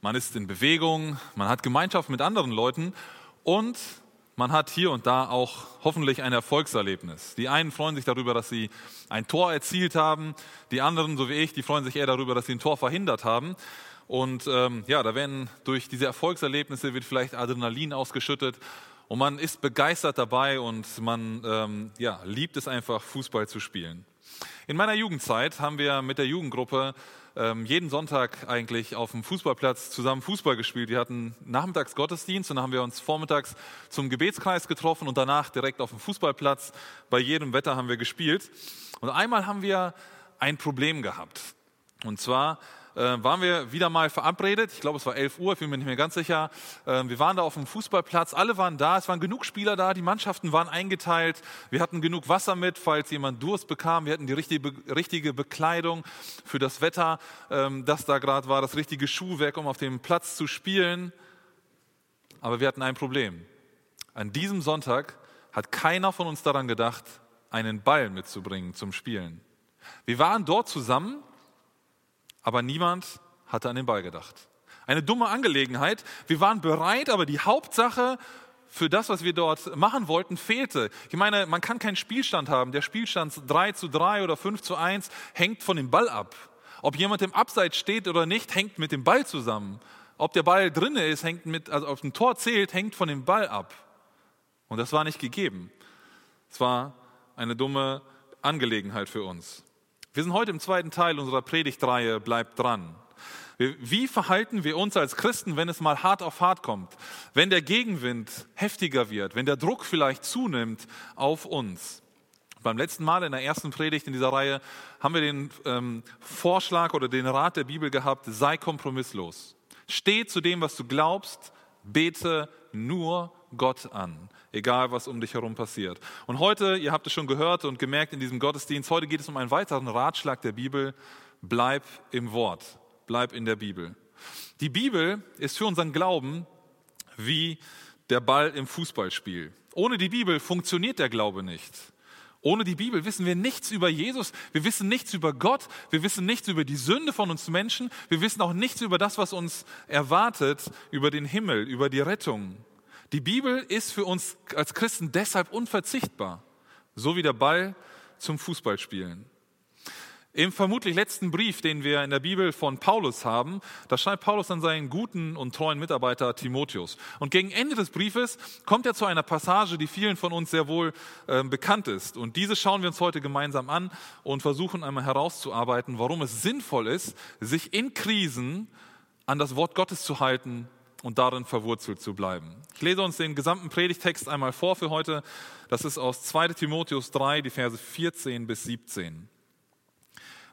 man ist in Bewegung, man hat Gemeinschaft mit anderen Leuten und man hat hier und da auch hoffentlich ein Erfolgserlebnis. Die einen freuen sich darüber, dass sie ein Tor erzielt haben, die anderen, so wie ich, die freuen sich eher darüber, dass sie ein Tor verhindert haben. Und ähm, ja, da werden durch diese Erfolgserlebnisse wird vielleicht Adrenalin ausgeschüttet und man ist begeistert dabei und man ähm, ja, liebt es einfach, Fußball zu spielen. In meiner Jugendzeit haben wir mit der Jugendgruppe ähm, jeden Sonntag eigentlich auf dem Fußballplatz zusammen Fußball gespielt. Wir hatten nachmittags Gottesdienst und dann haben wir uns vormittags zum Gebetskreis getroffen und danach direkt auf dem Fußballplatz. Bei jedem Wetter haben wir gespielt. Und einmal haben wir ein Problem gehabt. Und zwar waren wir wieder mal verabredet. Ich glaube, es war 11 Uhr, ich bin mir nicht mehr ganz sicher. Äh, wir waren da auf dem Fußballplatz, alle waren da, es waren genug Spieler da, die Mannschaften waren eingeteilt. Wir hatten genug Wasser mit, falls jemand Durst bekam. Wir hatten die richtige, richtige Bekleidung für das Wetter, ähm, das da gerade war, das richtige Schuhwerk, um auf dem Platz zu spielen. Aber wir hatten ein Problem. An diesem Sonntag hat keiner von uns daran gedacht, einen Ball mitzubringen zum Spielen. Wir waren dort zusammen aber niemand hatte an den Ball gedacht. Eine dumme Angelegenheit. Wir waren bereit, aber die Hauptsache für das, was wir dort machen wollten, fehlte. Ich meine, man kann keinen Spielstand haben. Der Spielstand 3 zu 3 oder 5 zu 1 hängt von dem Ball ab. Ob jemand im Abseits steht oder nicht, hängt mit dem Ball zusammen. Ob der Ball drinne ist, hängt mit, also auf dem Tor zählt, hängt von dem Ball ab. Und das war nicht gegeben. Es war eine dumme Angelegenheit für uns. Wir sind heute im zweiten Teil unserer Predigtreihe Bleibt dran. Wie verhalten wir uns als Christen, wenn es mal hart auf hart kommt, wenn der Gegenwind heftiger wird, wenn der Druck vielleicht zunimmt auf uns? Beim letzten Mal in der ersten Predigt in dieser Reihe haben wir den ähm, Vorschlag oder den Rat der Bibel gehabt, sei kompromisslos. Steh zu dem, was du glaubst, bete nur Gott an egal was um dich herum passiert. Und heute, ihr habt es schon gehört und gemerkt in diesem Gottesdienst, heute geht es um einen weiteren Ratschlag der Bibel. Bleib im Wort, bleib in der Bibel. Die Bibel ist für unseren Glauben wie der Ball im Fußballspiel. Ohne die Bibel funktioniert der Glaube nicht. Ohne die Bibel wissen wir nichts über Jesus, wir wissen nichts über Gott, wir wissen nichts über die Sünde von uns Menschen, wir wissen auch nichts über das, was uns erwartet, über den Himmel, über die Rettung. Die Bibel ist für uns als Christen deshalb unverzichtbar, so wie der Ball zum Fußballspielen. Im vermutlich letzten Brief, den wir in der Bibel von Paulus haben, da schreibt Paulus an seinen guten und treuen Mitarbeiter Timotheus. Und gegen Ende des Briefes kommt er zu einer Passage, die vielen von uns sehr wohl äh, bekannt ist. Und diese schauen wir uns heute gemeinsam an und versuchen einmal herauszuarbeiten, warum es sinnvoll ist, sich in Krisen an das Wort Gottes zu halten und darin verwurzelt zu bleiben. Ich lese uns den gesamten Predigtext einmal vor für heute. Das ist aus 2 Timotheus 3, die Verse 14 bis 17.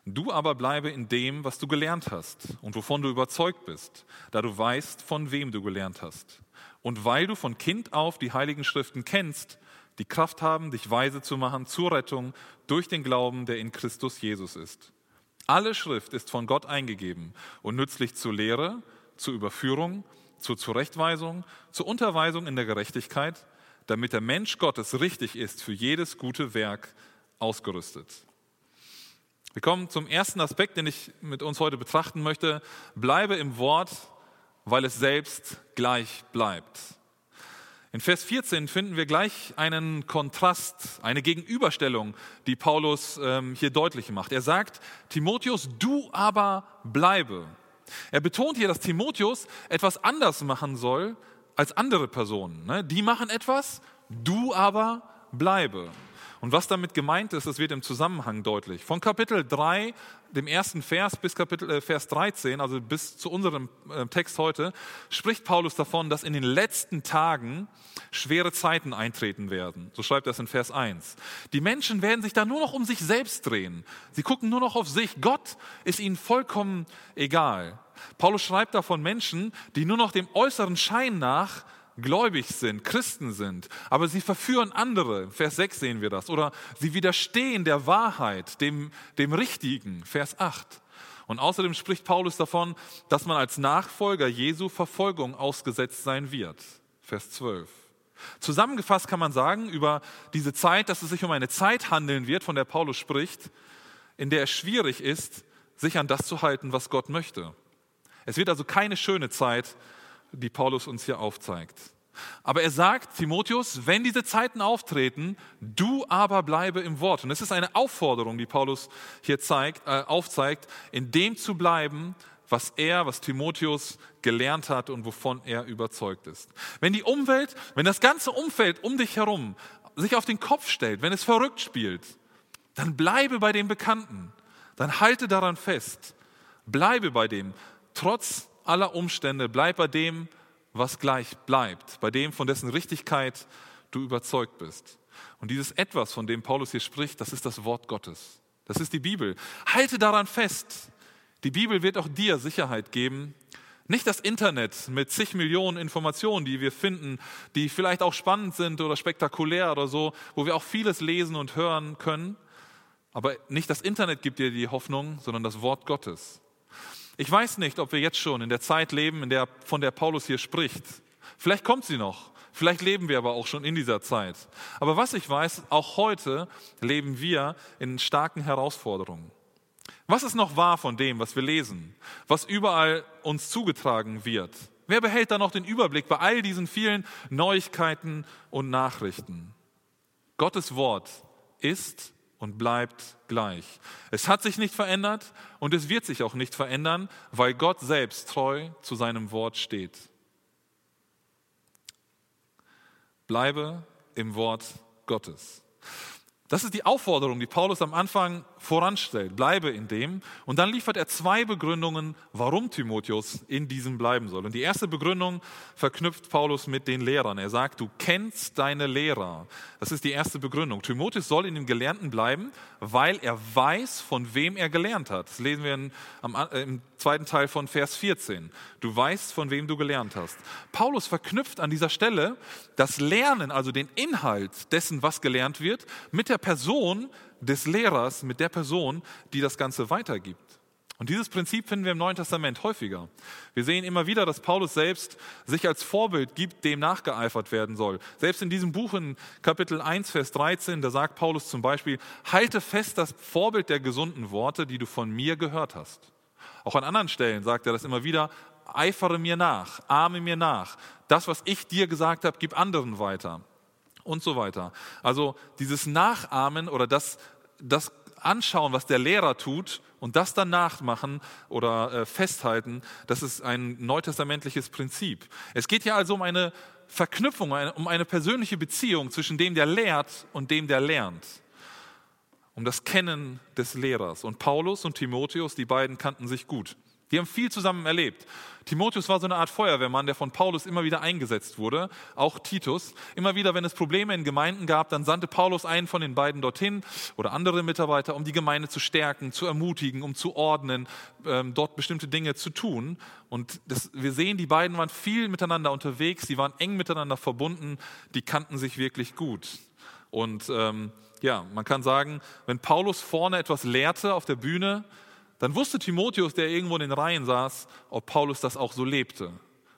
Du aber bleibe in dem, was du gelernt hast und wovon du überzeugt bist, da du weißt, von wem du gelernt hast. Und weil du von Kind auf die heiligen Schriften kennst, die Kraft haben, dich weise zu machen zur Rettung durch den Glauben, der in Christus Jesus ist. Alle Schrift ist von Gott eingegeben und nützlich zur Lehre, zur Überführung, zur Zurechtweisung, zur Unterweisung in der Gerechtigkeit, damit der Mensch Gottes richtig ist, für jedes gute Werk ausgerüstet. Wir kommen zum ersten Aspekt, den ich mit uns heute betrachten möchte. Bleibe im Wort, weil es selbst gleich bleibt. In Vers 14 finden wir gleich einen Kontrast, eine Gegenüberstellung, die Paulus ähm, hier deutlich macht. Er sagt, Timotheus, du aber bleibe. Er betont hier, dass Timotheus etwas anders machen soll als andere Personen. Ne? Die machen etwas, du aber bleibe. Und was damit gemeint ist, das wird im Zusammenhang deutlich. Von Kapitel 3, dem ersten Vers, bis Kapitel, äh, Vers 13, also bis zu unserem äh, Text heute, spricht Paulus davon, dass in den letzten Tagen schwere Zeiten eintreten werden. So schreibt er es in Vers 1. Die Menschen werden sich da nur noch um sich selbst drehen. Sie gucken nur noch auf sich. Gott ist ihnen vollkommen egal. Paulus schreibt da von Menschen, die nur noch dem äußeren Schein nach gläubig sind, Christen sind, aber sie verführen andere, Vers 6 sehen wir das, oder sie widerstehen der Wahrheit, dem, dem Richtigen, Vers 8. Und außerdem spricht Paulus davon, dass man als Nachfolger Jesu Verfolgung ausgesetzt sein wird, Vers 12. Zusammengefasst kann man sagen über diese Zeit, dass es sich um eine Zeit handeln wird, von der Paulus spricht, in der es schwierig ist, sich an das zu halten, was Gott möchte. Es wird also keine schöne Zeit, die Paulus uns hier aufzeigt. Aber er sagt, Timotheus, wenn diese Zeiten auftreten, du aber bleibe im Wort. Und es ist eine Aufforderung, die Paulus hier zeigt, äh, aufzeigt, in dem zu bleiben, was er, was Timotheus gelernt hat und wovon er überzeugt ist. Wenn die Umwelt, wenn das ganze Umfeld um dich herum sich auf den Kopf stellt, wenn es verrückt spielt, dann bleibe bei dem Bekannten, dann halte daran fest, bleibe bei dem, trotz aller Umstände, bleib bei dem, was gleich bleibt, bei dem, von dessen Richtigkeit du überzeugt bist. Und dieses Etwas, von dem Paulus hier spricht, das ist das Wort Gottes. Das ist die Bibel. Halte daran fest. Die Bibel wird auch dir Sicherheit geben. Nicht das Internet mit zig Millionen Informationen, die wir finden, die vielleicht auch spannend sind oder spektakulär oder so, wo wir auch vieles lesen und hören können. Aber nicht das Internet gibt dir die Hoffnung, sondern das Wort Gottes. Ich weiß nicht, ob wir jetzt schon in der Zeit leben, in der, von der Paulus hier spricht. Vielleicht kommt sie noch. Vielleicht leben wir aber auch schon in dieser Zeit. Aber was ich weiß, auch heute leben wir in starken Herausforderungen. Was ist noch wahr von dem, was wir lesen, was überall uns zugetragen wird? Wer behält da noch den Überblick bei all diesen vielen Neuigkeiten und Nachrichten? Gottes Wort ist und bleibt gleich. Es hat sich nicht verändert und es wird sich auch nicht verändern, weil Gott selbst treu zu seinem Wort steht. Bleibe im Wort Gottes. Das ist die Aufforderung, die Paulus am Anfang voranstellt. Bleibe in dem. Und dann liefert er zwei Begründungen, warum Timotheus in diesem bleiben soll. Und die erste Begründung verknüpft Paulus mit den Lehrern. Er sagt, du kennst deine Lehrer. Das ist die erste Begründung. Timotheus soll in dem Gelernten bleiben, weil er weiß, von wem er gelernt hat. Das lesen wir in, am, äh, im zweiten Teil von Vers 14. Du weißt, von wem du gelernt hast. Paulus verknüpft an dieser Stelle das Lernen, also den Inhalt dessen, was gelernt wird, mit der Person des Lehrers, mit der Person, die das Ganze weitergibt. Und dieses Prinzip finden wir im Neuen Testament häufiger. Wir sehen immer wieder, dass Paulus selbst sich als Vorbild gibt, dem nachgeeifert werden soll. Selbst in diesem Buch in Kapitel 1, Vers 13, da sagt Paulus zum Beispiel, halte fest das Vorbild der gesunden Worte, die du von mir gehört hast. Auch an anderen Stellen sagt er das immer wieder, eifere mir nach, ahme mir nach. Das, was ich dir gesagt habe, gib anderen weiter und so weiter. Also dieses Nachahmen oder das, das Anschauen, was der Lehrer tut und das dann nachmachen oder äh, festhalten, das ist ein neutestamentliches Prinzip. Es geht ja also um eine Verknüpfung, um eine persönliche Beziehung zwischen dem, der lehrt und dem, der lernt. Um das Kennen des Lehrers. Und Paulus und Timotheus, die beiden kannten sich gut. Die haben viel zusammen erlebt. Timotheus war so eine Art Feuerwehrmann, der von Paulus immer wieder eingesetzt wurde, auch Titus. Immer wieder, wenn es Probleme in Gemeinden gab, dann sandte Paulus einen von den beiden dorthin oder andere Mitarbeiter, um die Gemeinde zu stärken, zu ermutigen, um zu ordnen, ähm, dort bestimmte Dinge zu tun. Und das, wir sehen, die beiden waren viel miteinander unterwegs, sie waren eng miteinander verbunden, die kannten sich wirklich gut. Und ähm, ja, man kann sagen, wenn Paulus vorne etwas lehrte auf der Bühne, dann wusste Timotheus, der irgendwo in den Reihen saß, ob Paulus das auch so lebte,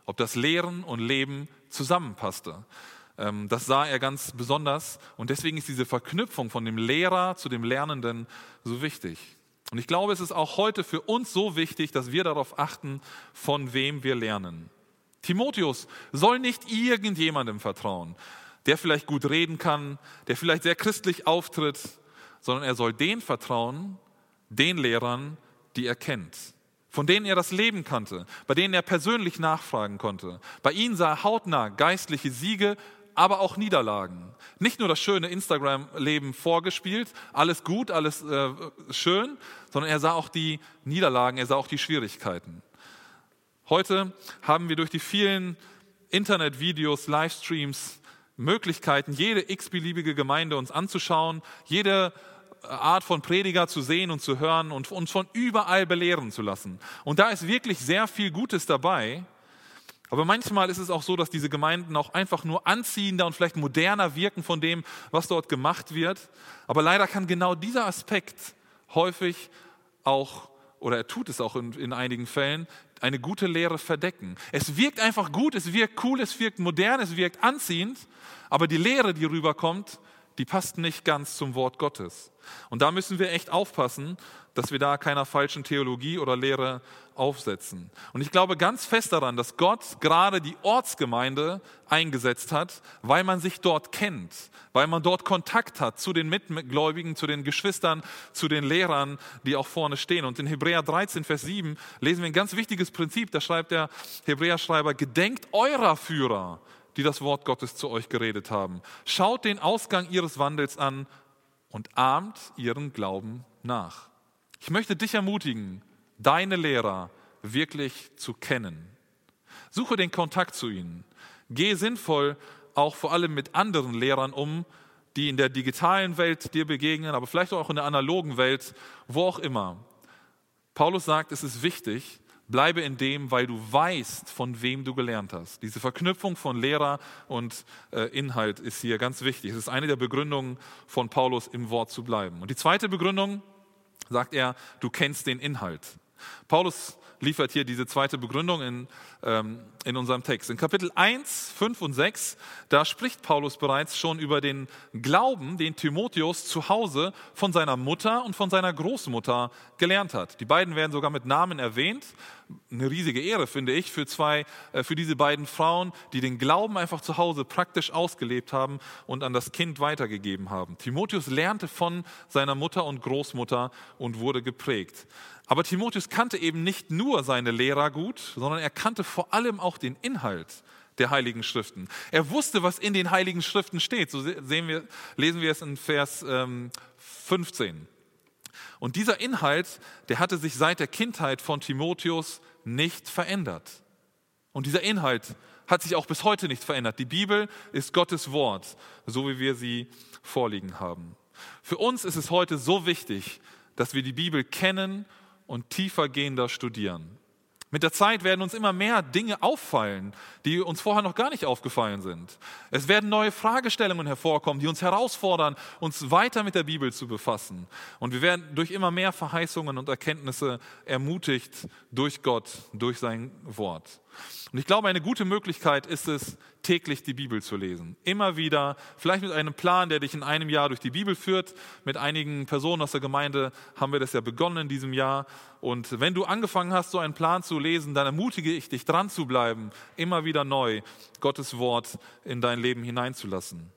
ob das Lehren und Leben zusammenpasste. Ähm, das sah er ganz besonders und deswegen ist diese Verknüpfung von dem Lehrer zu dem Lernenden so wichtig. Und ich glaube, es ist auch heute für uns so wichtig, dass wir darauf achten, von wem wir lernen. Timotheus soll nicht irgendjemandem vertrauen, der vielleicht gut reden kann, der vielleicht sehr christlich auftritt, sondern er soll den vertrauen, den Lehrern, die er kennt, von denen er das Leben kannte, bei denen er persönlich nachfragen konnte. Bei ihnen sah er hautnah geistliche Siege, aber auch Niederlagen. Nicht nur das schöne Instagram-Leben vorgespielt, alles gut, alles äh, schön, sondern er sah auch die Niederlagen, er sah auch die Schwierigkeiten. Heute haben wir durch die vielen Internetvideos, Livestreams Möglichkeiten, jede x-beliebige Gemeinde uns anzuschauen, jede Art von Prediger zu sehen und zu hören und uns von überall belehren zu lassen. Und da ist wirklich sehr viel Gutes dabei. Aber manchmal ist es auch so, dass diese Gemeinden auch einfach nur anziehender und vielleicht moderner wirken von dem, was dort gemacht wird. Aber leider kann genau dieser Aspekt häufig auch, oder er tut es auch in, in einigen Fällen, eine gute Lehre verdecken. Es wirkt einfach gut, es wirkt cool, es wirkt modern, es wirkt anziehend, aber die Lehre, die rüberkommt, die passt nicht ganz zum Wort Gottes. Und da müssen wir echt aufpassen, dass wir da keiner falschen Theologie oder Lehre aufsetzen. Und ich glaube ganz fest daran, dass Gott gerade die Ortsgemeinde eingesetzt hat, weil man sich dort kennt, weil man dort Kontakt hat zu den Mitgläubigen, zu den Geschwistern, zu den Lehrern, die auch vorne stehen. Und in Hebräer 13, Vers 7 lesen wir ein ganz wichtiges Prinzip. Da schreibt der Hebräerschreiber, gedenkt eurer Führer, die das Wort Gottes zu euch geredet haben. Schaut den Ausgang ihres Wandels an und ahmt ihren Glauben nach. Ich möchte dich ermutigen, deine Lehrer wirklich zu kennen. Suche den Kontakt zu ihnen. Gehe sinnvoll auch vor allem mit anderen Lehrern um, die in der digitalen Welt dir begegnen, aber vielleicht auch in der analogen Welt, wo auch immer. Paulus sagt, es ist wichtig, bleibe in dem, weil du weißt, von wem du gelernt hast. Diese Verknüpfung von Lehrer und äh, Inhalt ist hier ganz wichtig. Es ist eine der Begründungen von Paulus, im Wort zu bleiben. Und die zweite Begründung sagt er, du kennst den Inhalt. Paulus liefert hier diese zweite Begründung in, ähm, in unserem Text. In Kapitel 1, 5 und 6, da spricht Paulus bereits schon über den Glauben, den Timotheus zu Hause von seiner Mutter und von seiner Großmutter gelernt hat. Die beiden werden sogar mit Namen erwähnt. Eine riesige Ehre, finde ich, für, zwei, äh, für diese beiden Frauen, die den Glauben einfach zu Hause praktisch ausgelebt haben und an das Kind weitergegeben haben. Timotheus lernte von seiner Mutter und Großmutter und wurde geprägt. Aber Timotheus kannte eben nicht nur seine Lehrer gut, sondern er kannte vor allem auch den Inhalt der Heiligen Schriften. Er wusste, was in den Heiligen Schriften steht. So sehen wir, lesen wir es in Vers ähm, 15. Und dieser Inhalt, der hatte sich seit der Kindheit von Timotheus nicht verändert. Und dieser Inhalt hat sich auch bis heute nicht verändert. Die Bibel ist Gottes Wort, so wie wir sie vorliegen haben. Für uns ist es heute so wichtig, dass wir die Bibel kennen und tiefergehender studieren. Mit der Zeit werden uns immer mehr Dinge auffallen, die uns vorher noch gar nicht aufgefallen sind. Es werden neue Fragestellungen hervorkommen, die uns herausfordern, uns weiter mit der Bibel zu befassen. Und wir werden durch immer mehr Verheißungen und Erkenntnisse ermutigt durch Gott, durch sein Wort. Und ich glaube, eine gute Möglichkeit ist es, täglich die Bibel zu lesen. Immer wieder, vielleicht mit einem Plan, der dich in einem Jahr durch die Bibel führt. Mit einigen Personen aus der Gemeinde haben wir das ja begonnen in diesem Jahr. Und wenn du angefangen hast, so einen Plan zu lesen, dann ermutige ich dich, dran zu bleiben, immer wieder neu Gottes Wort in dein Leben hineinzulassen.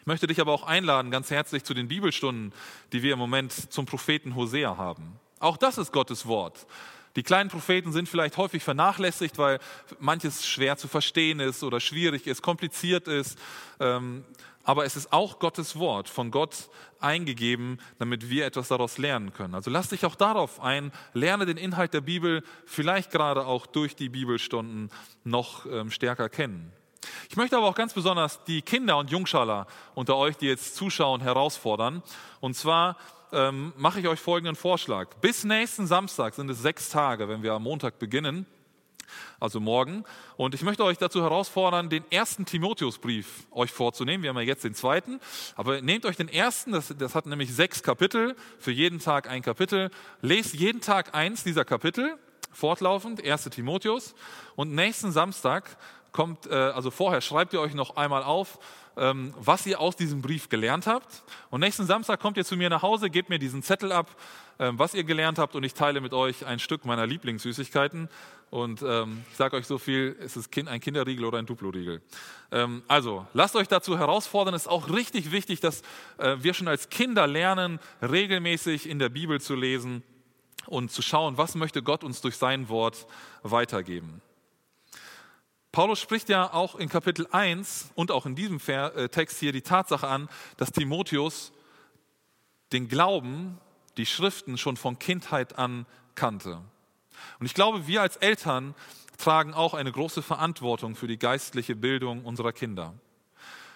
Ich möchte dich aber auch einladen, ganz herzlich zu den Bibelstunden, die wir im Moment zum Propheten Hosea haben. Auch das ist Gottes Wort. Die kleinen Propheten sind vielleicht häufig vernachlässigt, weil manches schwer zu verstehen ist oder schwierig ist, kompliziert ist. Ähm, aber es ist auch Gottes Wort, von Gott eingegeben, damit wir etwas daraus lernen können. Also lass dich auch darauf ein, lerne den Inhalt der Bibel vielleicht gerade auch durch die Bibelstunden noch ähm, stärker kennen. Ich möchte aber auch ganz besonders die Kinder und Jungschaler unter euch, die jetzt zuschauen, herausfordern. Und zwar ähm, mache ich euch folgenden Vorschlag. Bis nächsten Samstag sind es sechs Tage, wenn wir am Montag beginnen, also morgen. Und ich möchte euch dazu herausfordern, den ersten Timotheusbrief euch vorzunehmen. Wir haben ja jetzt den zweiten, aber nehmt euch den ersten, das, das hat nämlich sechs Kapitel, für jeden Tag ein Kapitel. Lest jeden Tag eins dieser Kapitel, fortlaufend, erste Timotheus. Und nächsten Samstag kommt, äh, also vorher schreibt ihr euch noch einmal auf, was ihr aus diesem Brief gelernt habt. Und nächsten Samstag kommt ihr zu mir nach Hause, gebt mir diesen Zettel ab, ähm, was ihr gelernt habt und ich teile mit euch ein Stück meiner Lieblingssüßigkeiten. Und ähm, ich sage euch so viel, ist es ein Kinderriegel oder ein Duplo-Riegel. also lasst euch dazu herausfordern. Es ist auch richtig wichtig, dass äh, wir schon als Kinder lernen, regelmäßig in der Bibel zu lesen und zu schauen, was möchte Gott uns durch sein Wort weitergeben. Paulus spricht ja auch in Kapitel 1 und auch in diesem äh, Text hier die Tatsache an, dass Timotheus den Glauben, die Schriften schon von Kindheit an kannte. Und ich glaube, wir als Eltern tragen auch eine große Verantwortung für die geistliche Bildung unserer Kinder.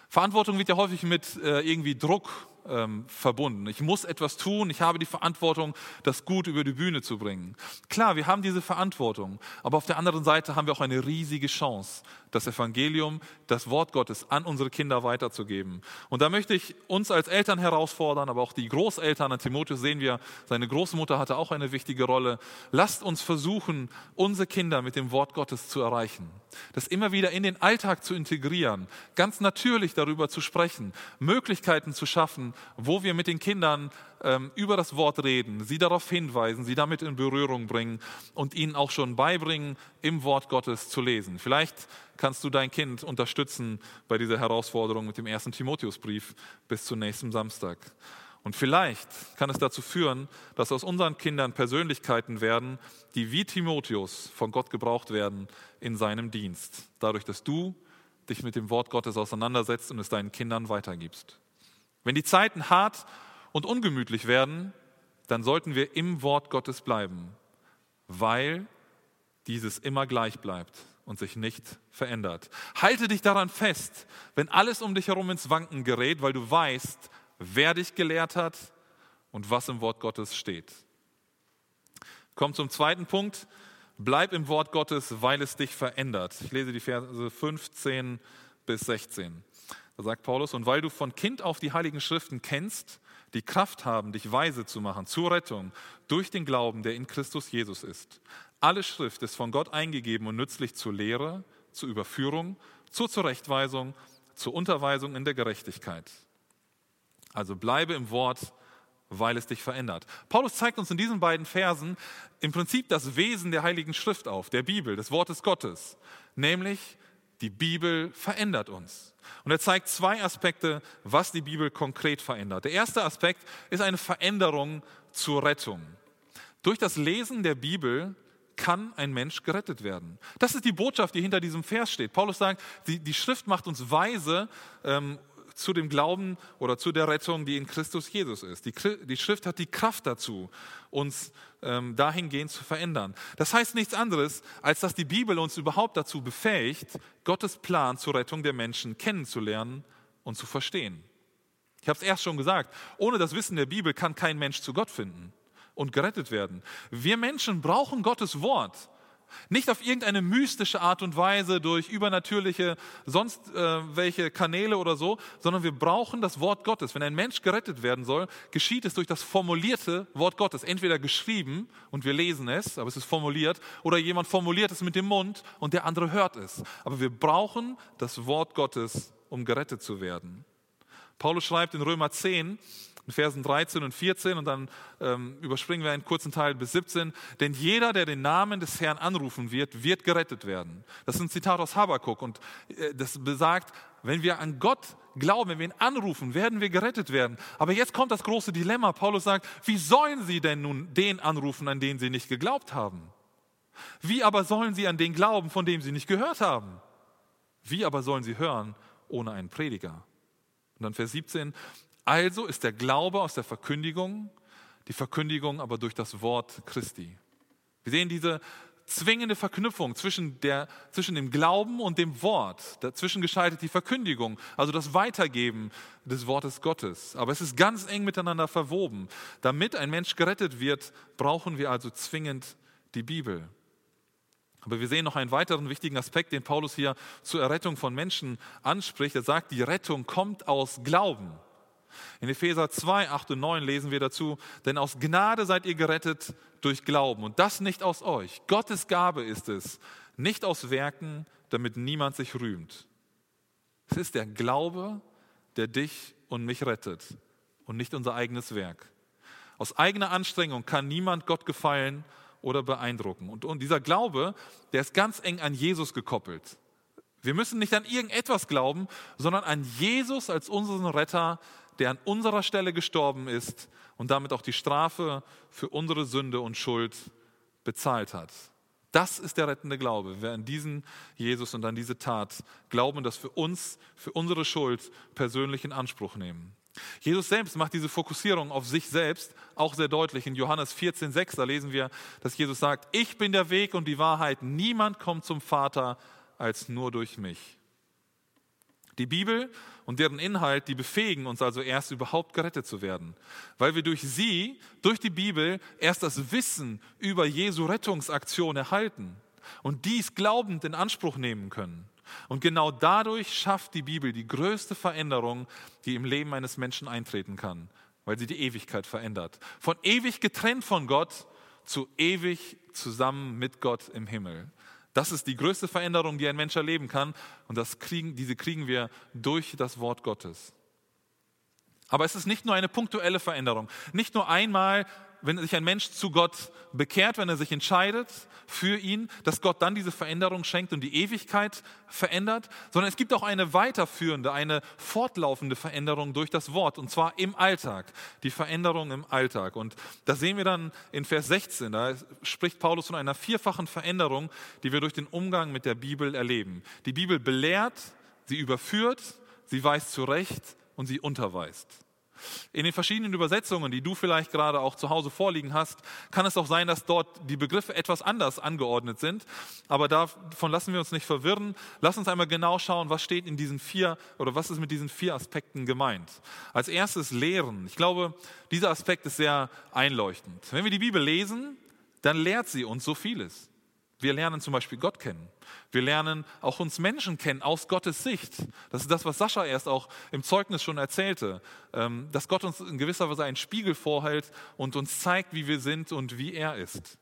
Verantwortung wird ja häufig mit äh, irgendwie Druck ähm, verbunden. Ich muss etwas tun, ich habe die Verantwortung, das gut über die Bühne zu bringen. Klar, wir haben diese Verantwortung, aber auf der anderen Seite haben wir auch eine riesige Chance, das Evangelium, das Wort Gottes an unsere Kinder weiterzugeben. Und da möchte ich uns als Eltern herausfordern, aber auch die Großeltern. An Timotheus sehen wir, seine Großmutter hatte auch eine wichtige Rolle. Lasst uns versuchen, unsere Kinder mit dem Wort Gottes zu erreichen. Das immer wieder in den Alltag zu integrieren, ganz natürlich darüber zu sprechen, Möglichkeiten zu schaffen, wo wir mit den Kindern ähm, über das Wort reden, sie darauf hinweisen, sie damit in Berührung bringen und ihnen auch schon beibringen, im Wort Gottes zu lesen. Vielleicht kannst du dein Kind unterstützen bei dieser Herausforderung mit dem ersten Timotheusbrief bis zum nächsten Samstag. Und vielleicht kann es dazu führen, dass aus unseren Kindern Persönlichkeiten werden, die wie Timotheus von Gott gebraucht werden in seinem Dienst. Dadurch, dass du dich mit dem Wort Gottes auseinandersetzt und es deinen Kindern weitergibst. Wenn die Zeiten hart und ungemütlich werden, dann sollten wir im Wort Gottes bleiben, weil dieses immer gleich bleibt und sich nicht verändert. Halte dich daran fest, wenn alles um dich herum ins Wanken gerät, weil du weißt, wer dich gelehrt hat und was im Wort Gottes steht. Kommt zum zweiten Punkt. Bleib im Wort Gottes, weil es dich verändert. Ich lese die Verse 15 bis 16. Sagt Paulus, und weil du von Kind auf die heiligen Schriften kennst, die Kraft haben, dich weise zu machen zur Rettung durch den Glauben, der in Christus Jesus ist. Alle Schrift ist von Gott eingegeben und nützlich zur Lehre, zur Überführung, zur Zurechtweisung, zur Unterweisung in der Gerechtigkeit. Also bleibe im Wort, weil es dich verändert. Paulus zeigt uns in diesen beiden Versen im Prinzip das Wesen der Heiligen Schrift auf, der Bibel, des Wortes Gottes, nämlich die Bibel verändert uns. Und er zeigt zwei Aspekte, was die Bibel konkret verändert. Der erste Aspekt ist eine Veränderung zur Rettung. Durch das Lesen der Bibel kann ein Mensch gerettet werden. Das ist die Botschaft, die hinter diesem Vers steht. Paulus sagt, die, die Schrift macht uns weise ähm, zu dem Glauben oder zu der Rettung, die in Christus Jesus ist. Die, die Schrift hat die Kraft dazu, uns ähm, dahingehend zu verändern. Das heißt nichts anderes, als dass die Bibel uns überhaupt dazu befähigt, Gottes Plan zur Rettung der Menschen kennenzulernen und zu verstehen. Ich habe es erst schon gesagt, ohne das Wissen der Bibel kann kein Mensch zu Gott finden und gerettet werden. Wir Menschen brauchen Gottes Wort. Nicht auf irgendeine mystische Art und Weise durch übernatürliche sonst äh, welche Kanäle oder so, sondern wir brauchen das Wort Gottes. Wenn ein Mensch gerettet werden soll, geschieht es durch das formulierte Wort Gottes. Entweder geschrieben und wir lesen es, aber es ist formuliert, oder jemand formuliert es mit dem Mund und der andere hört es. Aber wir brauchen das Wort Gottes, um gerettet zu werden. Paulus schreibt in Römer 10, in Versen 13 und 14 und dann ähm, überspringen wir einen kurzen Teil bis 17. Denn jeder, der den Namen des Herrn anrufen wird, wird gerettet werden. Das ist ein Zitat aus Habakkuk und äh, das besagt, wenn wir an Gott glauben, wenn wir ihn anrufen, werden wir gerettet werden. Aber jetzt kommt das große Dilemma. Paulus sagt, wie sollen sie denn nun den anrufen, an den sie nicht geglaubt haben? Wie aber sollen sie an den glauben, von dem sie nicht gehört haben? Wie aber sollen sie hören ohne einen Prediger? Und dann Vers 17, also ist der Glaube aus der Verkündigung, die Verkündigung aber durch das Wort Christi. Wir sehen diese zwingende Verknüpfung zwischen, der, zwischen dem Glauben und dem Wort. Dazwischen geschaltet die Verkündigung, also das Weitergeben des Wortes Gottes. Aber es ist ganz eng miteinander verwoben. Damit ein Mensch gerettet wird, brauchen wir also zwingend die Bibel. Aber wir sehen noch einen weiteren wichtigen Aspekt, den Paulus hier zur Errettung von Menschen anspricht. Er sagt, die Rettung kommt aus Glauben. In Epheser 2, 8 und 9 lesen wir dazu, denn aus Gnade seid ihr gerettet durch Glauben und das nicht aus euch. Gottes Gabe ist es, nicht aus Werken, damit niemand sich rühmt. Es ist der Glaube, der dich und mich rettet und nicht unser eigenes Werk. Aus eigener Anstrengung kann niemand Gott gefallen oder beeindrucken. Und, und dieser Glaube, der ist ganz eng an Jesus gekoppelt. Wir müssen nicht an irgendetwas glauben, sondern an Jesus als unseren Retter, der an unserer Stelle gestorben ist und damit auch die Strafe für unsere Sünde und Schuld bezahlt hat. Das ist der rettende Glaube. Wer an diesen Jesus und an diese Tat glauben, das für uns, für unsere Schuld persönlich in Anspruch nehmen. Jesus selbst macht diese Fokussierung auf sich selbst auch sehr deutlich. In Johannes 14,6, da lesen wir, dass Jesus sagt, ich bin der Weg und die Wahrheit. Niemand kommt zum Vater als nur durch mich. Die Bibel und deren Inhalt, die befähigen uns also erst überhaupt gerettet zu werden, weil wir durch sie, durch die Bibel, erst das Wissen über Jesu Rettungsaktion erhalten und dies glaubend in Anspruch nehmen können. Und genau dadurch schafft die Bibel die größte Veränderung, die im Leben eines Menschen eintreten kann, weil sie die Ewigkeit verändert. Von ewig getrennt von Gott zu ewig zusammen mit Gott im Himmel. Das ist die größte Veränderung, die ein Mensch erleben kann. Und das kriegen, diese kriegen wir durch das Wort Gottes. Aber es ist nicht nur eine punktuelle Veränderung. Nicht nur einmal wenn sich ein Mensch zu Gott bekehrt, wenn er sich entscheidet für ihn, dass Gott dann diese Veränderung schenkt und die Ewigkeit verändert, sondern es gibt auch eine weiterführende, eine fortlaufende Veränderung durch das Wort und zwar im Alltag, die Veränderung im Alltag. Und das sehen wir dann in Vers 16, da spricht Paulus von einer vierfachen Veränderung, die wir durch den Umgang mit der Bibel erleben. Die Bibel belehrt, sie überführt, sie weist zurecht und sie unterweist. In den verschiedenen Übersetzungen, die du vielleicht gerade auch zu Hause vorliegen hast, kann es auch sein, dass dort die Begriffe etwas anders angeordnet sind. Aber davon lassen wir uns nicht verwirren. Lass uns einmal genau schauen, was steht in diesen vier oder was ist mit diesen vier Aspekten gemeint. Als erstes Lehren. Ich glaube, dieser Aspekt ist sehr einleuchtend. Wenn wir die Bibel lesen, dann lehrt sie uns so vieles. Wir lernen zum Beispiel Gott kennen. Wir lernen auch uns Menschen kennen aus Gottes Sicht. Das ist das, was Sascha erst auch im Zeugnis schon erzählte, ähm, dass Gott uns in gewisser Weise einen Spiegel vorhält und uns zeigt, wie wir sind und wie er ist.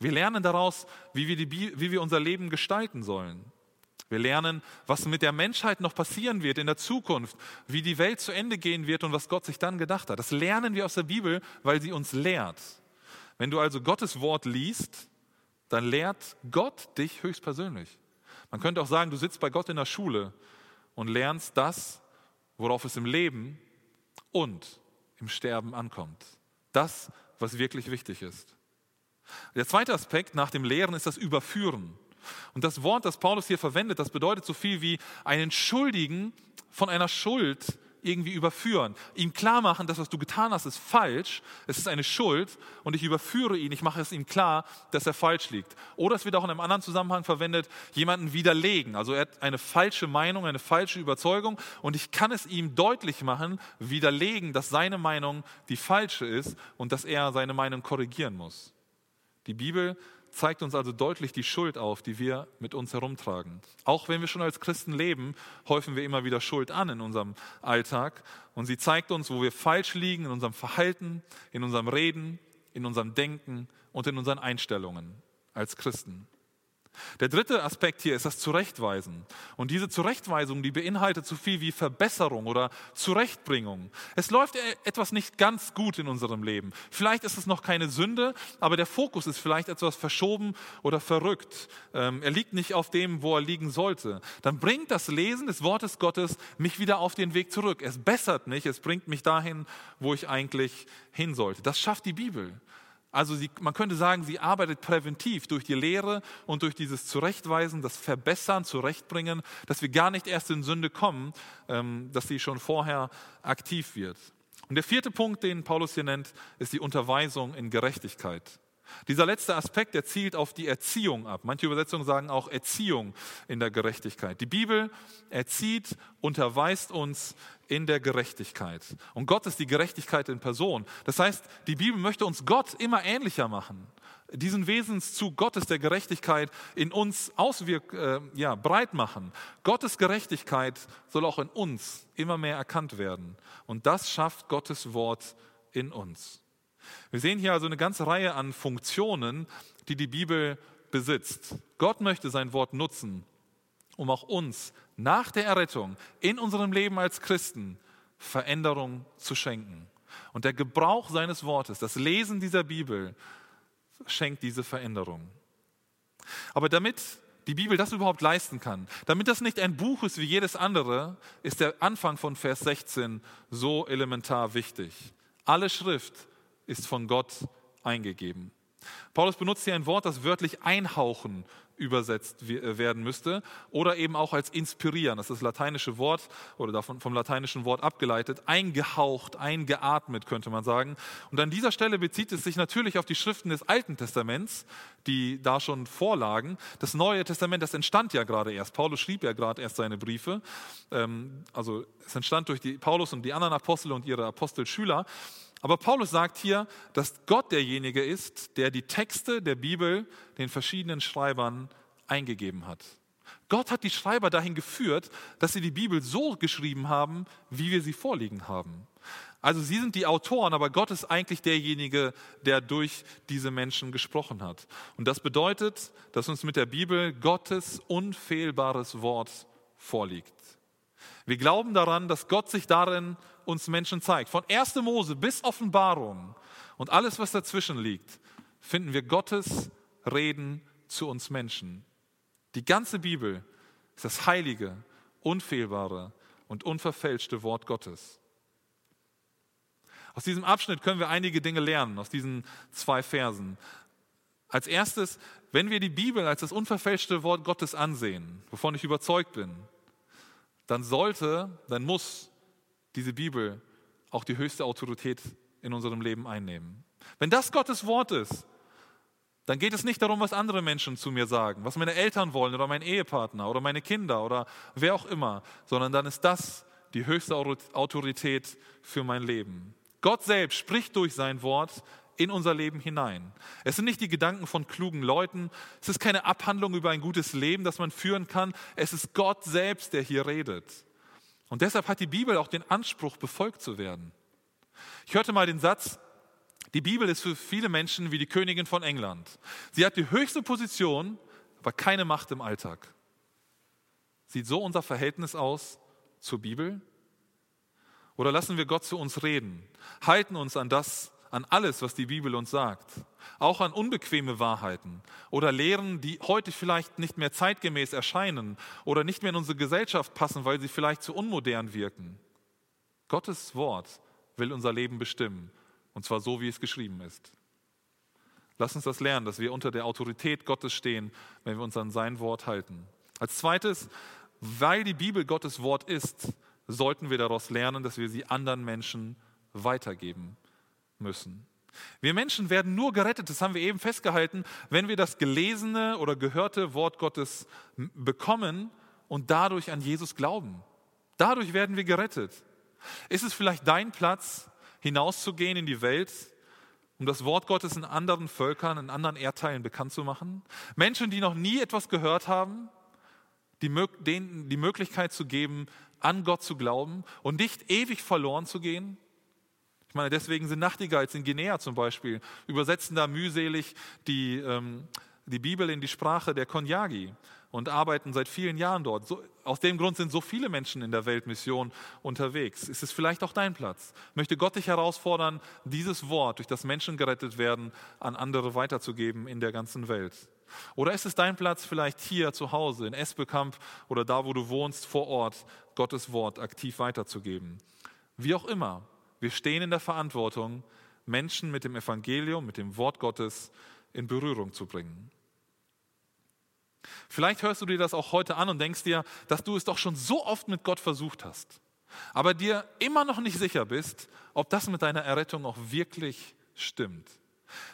Wir lernen daraus, wie wir, die, wie wir unser Leben gestalten sollen. Wir lernen, was mit der Menschheit noch passieren wird in der Zukunft, wie die Welt zu Ende gehen wird und was Gott sich dann gedacht hat. Das lernen wir aus der Bibel, weil sie uns lehrt. Wenn du also Gottes Wort liest, dann lehrt Gott dich höchstpersönlich. Man könnte auch sagen, du sitzt bei Gott in der Schule und lernst das, worauf es im Leben und im Sterben ankommt. Das, was wirklich wichtig ist. Der zweite Aspekt nach dem Lehren ist das Überführen. Und das Wort, das Paulus hier verwendet, das bedeutet so viel wie einen Schuldigen von einer Schuld irgendwie überführen. Ihm klar machen, das, was du getan hast, ist falsch, es ist eine Schuld und ich überführe ihn, ich mache es ihm klar, dass er falsch liegt. Oder es wird auch in einem anderen Zusammenhang verwendet, jemanden widerlegen. Also er hat eine falsche Meinung, eine falsche Überzeugung und ich kann es ihm deutlich machen, widerlegen, dass seine Meinung die falsche ist und dass er seine Meinung korrigieren muss. Die Bibel zeigt uns also deutlich die Schuld auf, die wir mit uns herumtragen. Auch wenn wir schon als Christen leben, häufen wir immer wieder Schuld an in unserem Alltag. Und sie zeigt uns, wo wir falsch liegen in unserem Verhalten, in unserem Reden, in unserem Denken und in unseren Einstellungen als Christen. Der dritte Aspekt hier ist das Zurechtweisen. Und diese Zurechtweisung, die beinhaltet so viel wie Verbesserung oder Zurechtbringung. Es läuft e- etwas nicht ganz gut in unserem Leben. Vielleicht ist es noch keine Sünde, aber der Fokus ist vielleicht etwas verschoben oder verrückt. Ähm, er liegt nicht auf dem, wo er liegen sollte. Dann bringt das Lesen des Wortes Gottes mich wieder auf den Weg zurück. Es bessert mich, es bringt mich dahin, wo ich eigentlich hin sollte. Das schafft die Bibel. Also sie, man könnte sagen, sie arbeitet präventiv durch die Lehre und durch dieses Zurechtweisen, das Verbessern, Zurechtbringen, dass wir gar nicht erst in Sünde kommen, ähm, dass sie schon vorher aktiv wird. Und der vierte Punkt, den Paulus hier nennt, ist die Unterweisung in Gerechtigkeit. Dieser letzte Aspekt, der zielt auf die Erziehung ab. Manche Übersetzungen sagen auch Erziehung in der Gerechtigkeit. Die Bibel erzieht, unterweist uns in der Gerechtigkeit. Und Gott ist die Gerechtigkeit in Person. Das heißt, die Bibel möchte uns Gott immer ähnlicher machen. Diesen Wesenszug Gottes der Gerechtigkeit in uns auswirk äh, ja, breit machen. Gottes Gerechtigkeit soll auch in uns immer mehr erkannt werden. Und das schafft Gottes Wort in uns. Wir sehen hier also eine ganze Reihe an Funktionen, die die Bibel besitzt. Gott möchte sein Wort nutzen, um auch uns nach der Errettung in unserem Leben als Christen Veränderung zu schenken. Und der Gebrauch seines Wortes, das Lesen dieser Bibel, schenkt diese Veränderung. Aber damit die Bibel das überhaupt leisten kann, damit das nicht ein Buch ist wie jedes andere, ist der Anfang von Vers 16 so elementar wichtig. Alle Schrift ist von Gott eingegeben. Paulus benutzt hier ein Wort, das wörtlich einhauchen übersetzt äh, werden müsste oder eben auch als inspirieren, das ist das lateinische Wort oder davon vom lateinischen Wort abgeleitet, eingehaucht, eingeatmet könnte man sagen. Und an dieser Stelle bezieht es sich natürlich auf die Schriften des Alten Testaments, die da schon vorlagen. Das Neue Testament, das entstand ja gerade erst. Paulus schrieb ja gerade erst seine Briefe. Ähm, also es entstand durch die Paulus und die anderen Apostel und ihre Apostelschüler. Aber Paulus sagt hier, dass Gott derjenige ist, der die Texte der Bibel den verschiedenen Schreibern eingegeben hat. Gott hat die Schreiber dahin geführt, dass sie die Bibel so geschrieben haben, wie wir sie vorliegen haben. Also sie sind die Autoren, aber Gott ist eigentlich derjenige, der durch diese Menschen gesprochen hat. Und das bedeutet, dass uns mit der Bibel Gottes unfehlbares Wort vorliegt. Wir glauben daran, dass Gott sich darin uns Menschen zeigt. Von 1. Mose bis Offenbarung und alles, was dazwischen liegt, finden wir Gottes Reden zu uns Menschen. Die ganze Bibel ist das heilige, unfehlbare und unverfälschte Wort Gottes. Aus diesem Abschnitt können wir einige Dinge lernen, aus diesen zwei Versen. Als erstes, wenn wir die Bibel als das unverfälschte Wort Gottes ansehen, wovon ich überzeugt bin, dann sollte, dann muss diese Bibel auch die höchste Autorität in unserem Leben einnehmen. Wenn das Gottes Wort ist, dann geht es nicht darum, was andere Menschen zu mir sagen, was meine Eltern wollen oder mein Ehepartner oder meine Kinder oder wer auch immer, sondern dann ist das die höchste Autorität für mein Leben. Gott selbst spricht durch sein Wort in unser Leben hinein. Es sind nicht die Gedanken von klugen Leuten, es ist keine Abhandlung über ein gutes Leben, das man führen kann, es ist Gott selbst, der hier redet. Und deshalb hat die Bibel auch den Anspruch, befolgt zu werden. Ich hörte mal den Satz, die Bibel ist für viele Menschen wie die Königin von England. Sie hat die höchste Position, aber keine Macht im Alltag. Sieht so unser Verhältnis aus zur Bibel? Oder lassen wir Gott zu uns reden, halten uns an das, an alles, was die Bibel uns sagt, auch an unbequeme Wahrheiten oder Lehren, die heute vielleicht nicht mehr zeitgemäß erscheinen oder nicht mehr in unsere Gesellschaft passen, weil sie vielleicht zu unmodern wirken. Gottes Wort will unser Leben bestimmen, und zwar so, wie es geschrieben ist. Lass uns das lernen, dass wir unter der Autorität Gottes stehen, wenn wir uns an sein Wort halten. Als zweites, weil die Bibel Gottes Wort ist, sollten wir daraus lernen, dass wir sie anderen Menschen weitergeben müssen. Wir Menschen werden nur gerettet, das haben wir eben festgehalten, wenn wir das gelesene oder gehörte Wort Gottes bekommen und dadurch an Jesus glauben. Dadurch werden wir gerettet. Ist es vielleicht dein Platz, hinauszugehen in die Welt, um das Wort Gottes in anderen Völkern, in anderen Erdteilen bekannt zu machen? Menschen, die noch nie etwas gehört haben, die, denen die Möglichkeit zu geben, an Gott zu glauben und nicht ewig verloren zu gehen? Ich meine, deswegen sind Nachtigalls in Guinea zum Beispiel, übersetzen da mühselig die, ähm, die Bibel in die Sprache der Konyagi und arbeiten seit vielen Jahren dort. So, aus dem Grund sind so viele Menschen in der Weltmission unterwegs. Ist es vielleicht auch dein Platz? Möchte Gott dich herausfordern, dieses Wort, durch das Menschen gerettet werden, an andere weiterzugeben in der ganzen Welt? Oder ist es dein Platz vielleicht hier zu Hause, in Esbekamp oder da, wo du wohnst, vor Ort, Gottes Wort aktiv weiterzugeben? Wie auch immer, wir stehen in der Verantwortung, Menschen mit dem Evangelium, mit dem Wort Gottes in Berührung zu bringen. Vielleicht hörst du dir das auch heute an und denkst dir, dass du es doch schon so oft mit Gott versucht hast, aber dir immer noch nicht sicher bist, ob das mit deiner Errettung auch wirklich stimmt.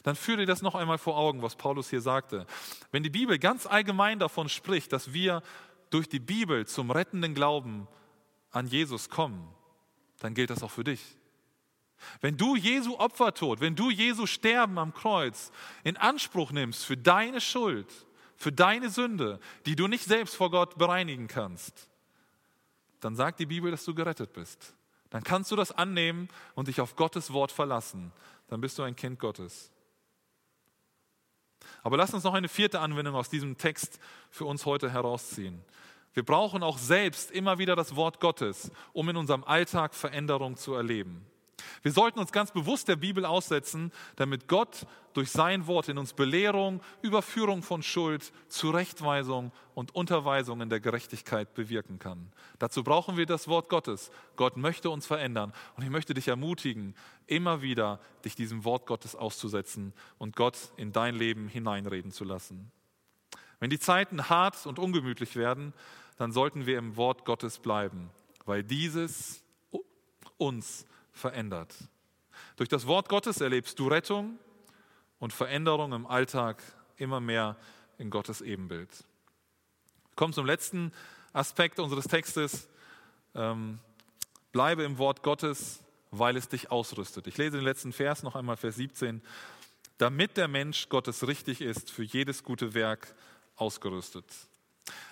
Dann führe dir das noch einmal vor Augen, was Paulus hier sagte. Wenn die Bibel ganz allgemein davon spricht, dass wir durch die Bibel zum rettenden Glauben an Jesus kommen, dann gilt das auch für dich. Wenn du Jesu Opfertod, wenn du Jesu Sterben am Kreuz in Anspruch nimmst für deine Schuld, für deine Sünde, die du nicht selbst vor Gott bereinigen kannst, dann sagt die Bibel, dass du gerettet bist. Dann kannst du das annehmen und dich auf Gottes Wort verlassen. Dann bist du ein Kind Gottes. Aber lass uns noch eine vierte Anwendung aus diesem Text für uns heute herausziehen. Wir brauchen auch selbst immer wieder das Wort Gottes, um in unserem Alltag Veränderung zu erleben. Wir sollten uns ganz bewusst der Bibel aussetzen, damit Gott durch sein Wort in uns Belehrung, Überführung von Schuld, Zurechtweisung und Unterweisung in der Gerechtigkeit bewirken kann. Dazu brauchen wir das Wort Gottes. Gott möchte uns verändern und ich möchte dich ermutigen, immer wieder dich diesem Wort Gottes auszusetzen und Gott in dein Leben hineinreden zu lassen. Wenn die Zeiten hart und ungemütlich werden, dann sollten wir im Wort Gottes bleiben, weil dieses uns verändert. Durch das Wort Gottes erlebst du Rettung und Veränderung im Alltag immer mehr in Gottes Ebenbild. Wir zum letzten Aspekt unseres Textes. Ähm, bleibe im Wort Gottes, weil es dich ausrüstet. Ich lese den letzten Vers noch einmal, Vers 17. Damit der Mensch Gottes richtig ist, für jedes gute Werk ausgerüstet.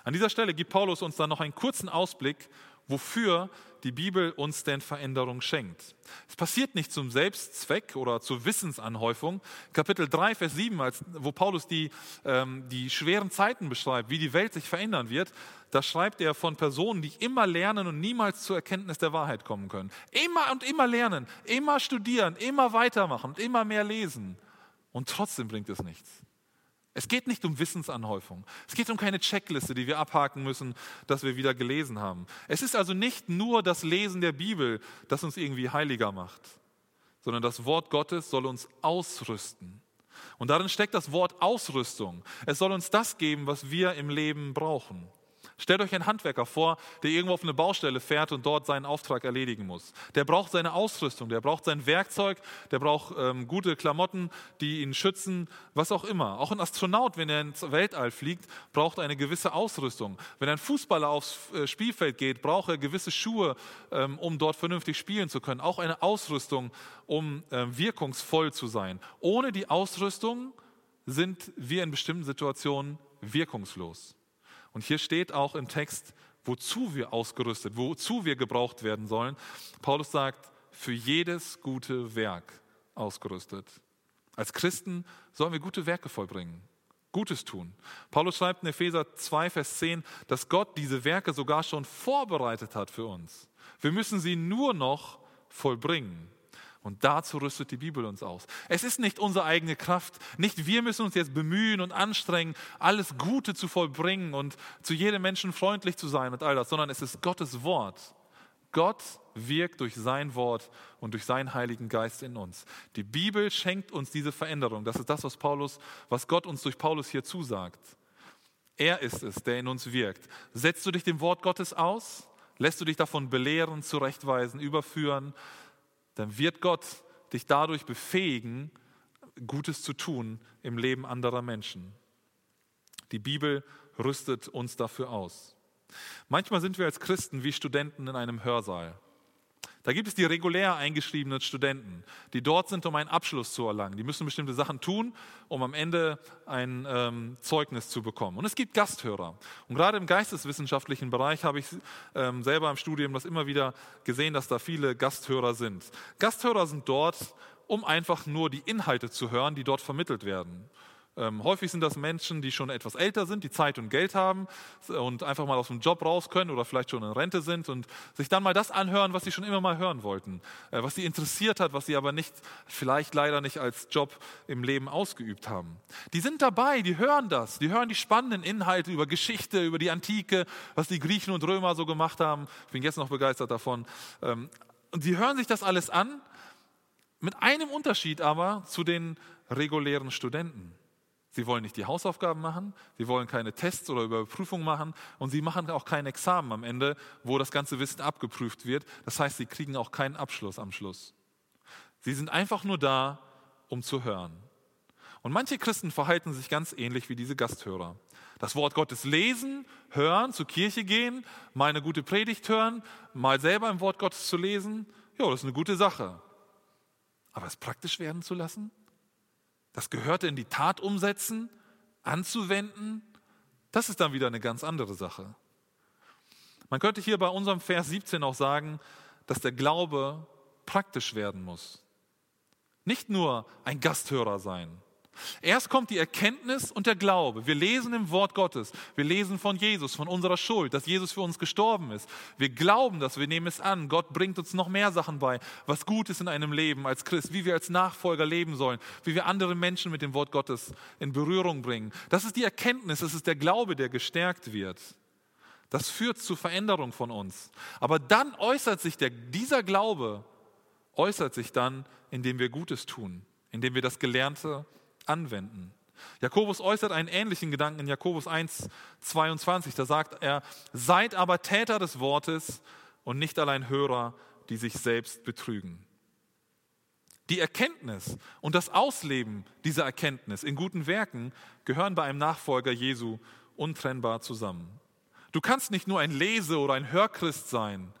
An dieser Stelle gibt Paulus uns dann noch einen kurzen Ausblick wofür die Bibel uns denn Veränderung schenkt. Es passiert nicht zum Selbstzweck oder zur Wissensanhäufung. Kapitel 3, Vers 7, als, wo Paulus die, ähm, die schweren Zeiten beschreibt, wie die Welt sich verändern wird, da schreibt er von Personen, die immer lernen und niemals zur Erkenntnis der Wahrheit kommen können. Immer und immer lernen, immer studieren, immer weitermachen immer mehr lesen. Und trotzdem bringt es nichts. Es geht nicht um Wissensanhäufung. Es geht um keine Checkliste, die wir abhaken müssen, dass wir wieder gelesen haben. Es ist also nicht nur das Lesen der Bibel, das uns irgendwie heiliger macht, sondern das Wort Gottes soll uns ausrüsten. Und darin steckt das Wort Ausrüstung. Es soll uns das geben, was wir im Leben brauchen. Stellt euch einen Handwerker vor, der irgendwo auf eine Baustelle fährt und dort seinen Auftrag erledigen muss. Der braucht seine Ausrüstung, der braucht sein Werkzeug, der braucht ähm, gute Klamotten, die ihn schützen, was auch immer. Auch ein Astronaut, wenn er ins Weltall fliegt, braucht eine gewisse Ausrüstung. Wenn ein Fußballer aufs äh, Spielfeld geht, braucht er gewisse Schuhe, ähm, um dort vernünftig spielen zu können. Auch eine Ausrüstung, um ähm, wirkungsvoll zu sein. Ohne die Ausrüstung sind wir in bestimmten Situationen wirkungslos. Und hier steht auch im Text, wozu wir ausgerüstet, wozu wir gebraucht werden sollen. Paulus sagt, für jedes gute Werk ausgerüstet. Als Christen sollen wir gute Werke vollbringen, Gutes tun. Paulus schreibt in Epheser 2, Vers 10, dass Gott diese Werke sogar schon vorbereitet hat für uns. Wir müssen sie nur noch vollbringen. Und dazu rüstet die Bibel uns aus. Es ist nicht unsere eigene Kraft. Nicht wir müssen uns jetzt bemühen und anstrengen, alles Gute zu vollbringen und zu jedem Menschen freundlich zu sein und all das, sondern es ist Gottes Wort. Gott wirkt durch sein Wort und durch seinen Heiligen Geist in uns. Die Bibel schenkt uns diese Veränderung. Das ist das, was Paulus, was Gott uns durch Paulus hier zusagt. Er ist es, der in uns wirkt. Setzt du dich dem Wort Gottes aus? Lässt du dich davon belehren, zurechtweisen, überführen? Dann wird Gott dich dadurch befähigen, Gutes zu tun im Leben anderer Menschen. Die Bibel rüstet uns dafür aus. Manchmal sind wir als Christen wie Studenten in einem Hörsaal. Da gibt es die regulär eingeschriebenen Studenten, die dort sind, um einen Abschluss zu erlangen. Die müssen bestimmte Sachen tun, um am Ende ein ähm, Zeugnis zu bekommen. Und es gibt Gasthörer. Und gerade im geisteswissenschaftlichen Bereich habe ich ähm, selber im Studium das immer wieder gesehen, dass da viele Gasthörer sind. Gasthörer sind dort, um einfach nur die Inhalte zu hören, die dort vermittelt werden. Ähm, häufig sind das Menschen, die schon etwas älter sind, die Zeit und Geld haben und einfach mal aus dem Job raus können oder vielleicht schon in Rente sind und sich dann mal das anhören, was sie schon immer mal hören wollten, äh, was sie interessiert hat, was sie aber nicht, vielleicht leider nicht als Job im Leben ausgeübt haben. Die sind dabei, die hören das, die hören die spannenden Inhalte über Geschichte, über die Antike, was die Griechen und Römer so gemacht haben. Ich bin jetzt noch begeistert davon. Ähm, und sie hören sich das alles an, mit einem Unterschied aber zu den regulären Studenten. Sie wollen nicht die Hausaufgaben machen, sie wollen keine Tests oder Überprüfungen machen und sie machen auch kein Examen am Ende, wo das ganze Wissen abgeprüft wird. Das heißt, sie kriegen auch keinen Abschluss am Schluss. Sie sind einfach nur da, um zu hören. Und manche Christen verhalten sich ganz ähnlich wie diese Gasthörer. Das Wort Gottes lesen, hören, zur Kirche gehen, mal eine gute Predigt hören, mal selber im Wort Gottes zu lesen, ja, das ist eine gute Sache. Aber es praktisch werden zu lassen? Das Gehörte in die Tat umsetzen, anzuwenden, das ist dann wieder eine ganz andere Sache. Man könnte hier bei unserem Vers 17 auch sagen, dass der Glaube praktisch werden muss. Nicht nur ein Gasthörer sein, Erst kommt die Erkenntnis und der Glaube. Wir lesen im Wort Gottes, wir lesen von Jesus, von unserer Schuld, dass Jesus für uns gestorben ist. Wir glauben das, wir nehmen es an. Gott bringt uns noch mehr Sachen bei, was gut ist in einem Leben als Christ, wie wir als Nachfolger leben sollen, wie wir andere Menschen mit dem Wort Gottes in Berührung bringen. Das ist die Erkenntnis, das ist der Glaube, der gestärkt wird. Das führt zu Veränderung von uns. Aber dann äußert sich der, dieser Glaube, äußert sich dann, indem wir Gutes tun, indem wir das Gelernte anwenden. Jakobus äußert einen ähnlichen Gedanken in Jakobus 1, 22. Da sagt er, seid aber Täter des Wortes und nicht allein Hörer, die sich selbst betrügen. Die Erkenntnis und das Ausleben dieser Erkenntnis in guten Werken gehören bei einem Nachfolger Jesu untrennbar zusammen. Du kannst nicht nur ein Lese- oder ein Hörchrist sein,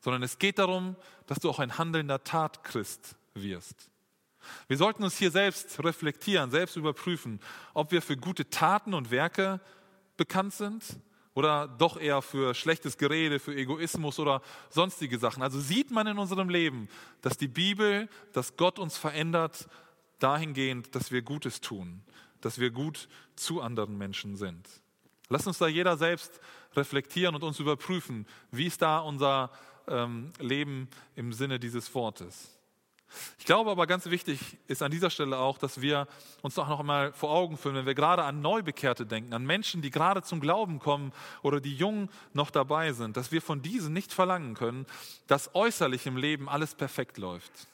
sondern es geht darum, dass du auch ein handelnder Tatchrist wirst. Wir sollten uns hier selbst reflektieren, selbst überprüfen, ob wir für gute Taten und Werke bekannt sind oder doch eher für schlechtes Gerede, für Egoismus oder sonstige Sachen. Also sieht man in unserem Leben, dass die Bibel, dass Gott uns verändert dahingehend, dass wir Gutes tun, dass wir gut zu anderen Menschen sind. Lass uns da jeder selbst reflektieren und uns überprüfen, wie ist da unser ähm, Leben im Sinne dieses Wortes. Ich glaube aber ganz wichtig ist an dieser Stelle auch, dass wir uns auch noch einmal vor Augen führen, wenn wir gerade an Neubekehrte denken, an Menschen, die gerade zum Glauben kommen oder die jung noch dabei sind, dass wir von diesen nicht verlangen können, dass äußerlich im Leben alles perfekt läuft.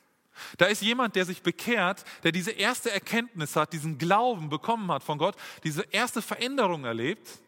Da ist jemand, der sich bekehrt, der diese erste Erkenntnis hat, diesen Glauben bekommen hat von Gott, diese erste Veränderung erlebt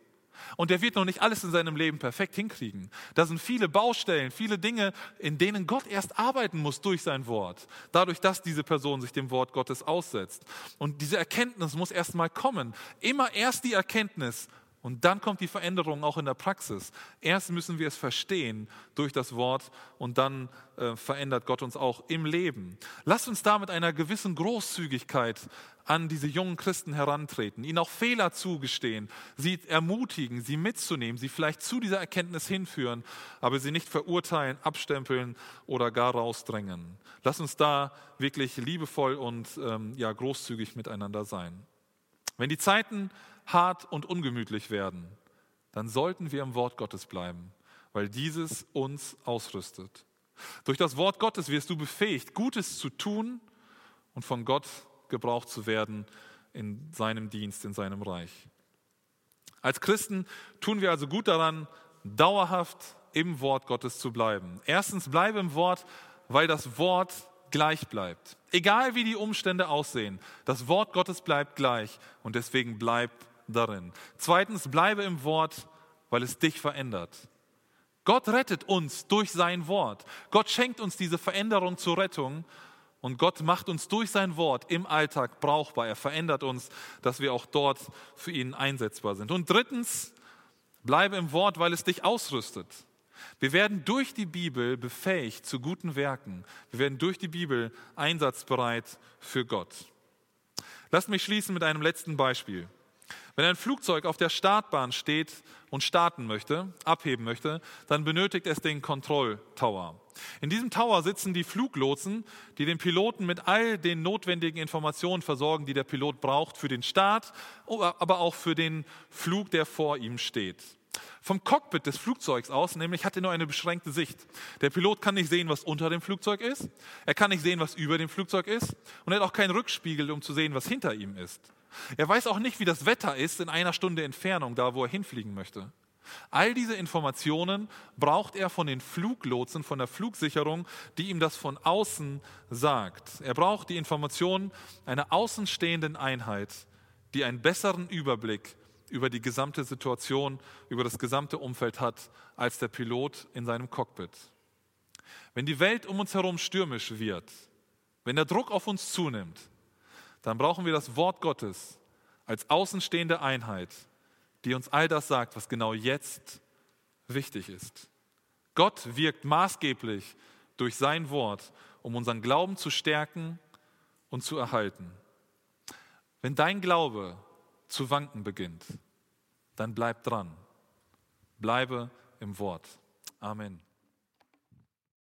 und der wird noch nicht alles in seinem Leben perfekt hinkriegen. Da sind viele Baustellen, viele Dinge, in denen Gott erst arbeiten muss durch sein Wort. Dadurch, dass diese Person sich dem Wort Gottes aussetzt. Und diese Erkenntnis muss erst mal kommen. Immer erst die Erkenntnis und dann kommt die Veränderung auch in der Praxis. Erst müssen wir es verstehen durch das Wort und dann äh, verändert Gott uns auch im Leben. Lasst uns da mit einer gewissen Großzügigkeit an diese jungen Christen herantreten, ihnen auch Fehler zugestehen, sie ermutigen, sie mitzunehmen, sie vielleicht zu dieser Erkenntnis hinführen, aber sie nicht verurteilen, abstempeln oder gar rausdrängen. Lasst uns da wirklich liebevoll und ähm, ja, großzügig miteinander sein. Wenn die Zeiten hart und ungemütlich werden, dann sollten wir im Wort Gottes bleiben, weil dieses uns ausrüstet. Durch das Wort Gottes wirst du befähigt, Gutes zu tun und von Gott gebraucht zu werden in seinem Dienst, in seinem Reich. Als Christen tun wir also gut daran, dauerhaft im Wort Gottes zu bleiben. Erstens bleibe im Wort, weil das Wort gleich bleibt. Egal wie die Umstände aussehen, das Wort Gottes bleibt gleich und deswegen bleib darin. Zweitens, bleibe im Wort, weil es dich verändert. Gott rettet uns durch sein Wort. Gott schenkt uns diese Veränderung zur Rettung und Gott macht uns durch sein Wort im Alltag brauchbar. Er verändert uns, dass wir auch dort für ihn einsetzbar sind. Und drittens, bleibe im Wort, weil es dich ausrüstet. Wir werden durch die Bibel befähigt zu guten Werken. Wir werden durch die Bibel einsatzbereit für Gott. Lasst mich schließen mit einem letzten Beispiel. Wenn ein Flugzeug auf der Startbahn steht und starten möchte, abheben möchte, dann benötigt es den Kontrolltower. In diesem Tower sitzen die Fluglotsen, die den Piloten mit all den notwendigen Informationen versorgen, die der Pilot braucht für den Start, aber auch für den Flug, der vor ihm steht. Vom Cockpit des Flugzeugs aus, nämlich hat er nur eine beschränkte Sicht. Der Pilot kann nicht sehen, was unter dem Flugzeug ist, er kann nicht sehen, was über dem Flugzeug ist und er hat auch keinen Rückspiegel, um zu sehen, was hinter ihm ist. Er weiß auch nicht, wie das Wetter ist in einer Stunde Entfernung, da wo er hinfliegen möchte. All diese Informationen braucht er von den Fluglotsen, von der Flugsicherung, die ihm das von außen sagt. Er braucht die Informationen einer außenstehenden Einheit, die einen besseren Überblick über die gesamte Situation, über das gesamte Umfeld hat, als der Pilot in seinem Cockpit. Wenn die Welt um uns herum stürmisch wird, wenn der Druck auf uns zunimmt, dann brauchen wir das Wort Gottes als außenstehende Einheit, die uns all das sagt, was genau jetzt wichtig ist. Gott wirkt maßgeblich durch sein Wort, um unseren Glauben zu stärken und zu erhalten. Wenn dein Glaube zu wanken beginnt, dann bleib dran. Bleibe im Wort. Amen.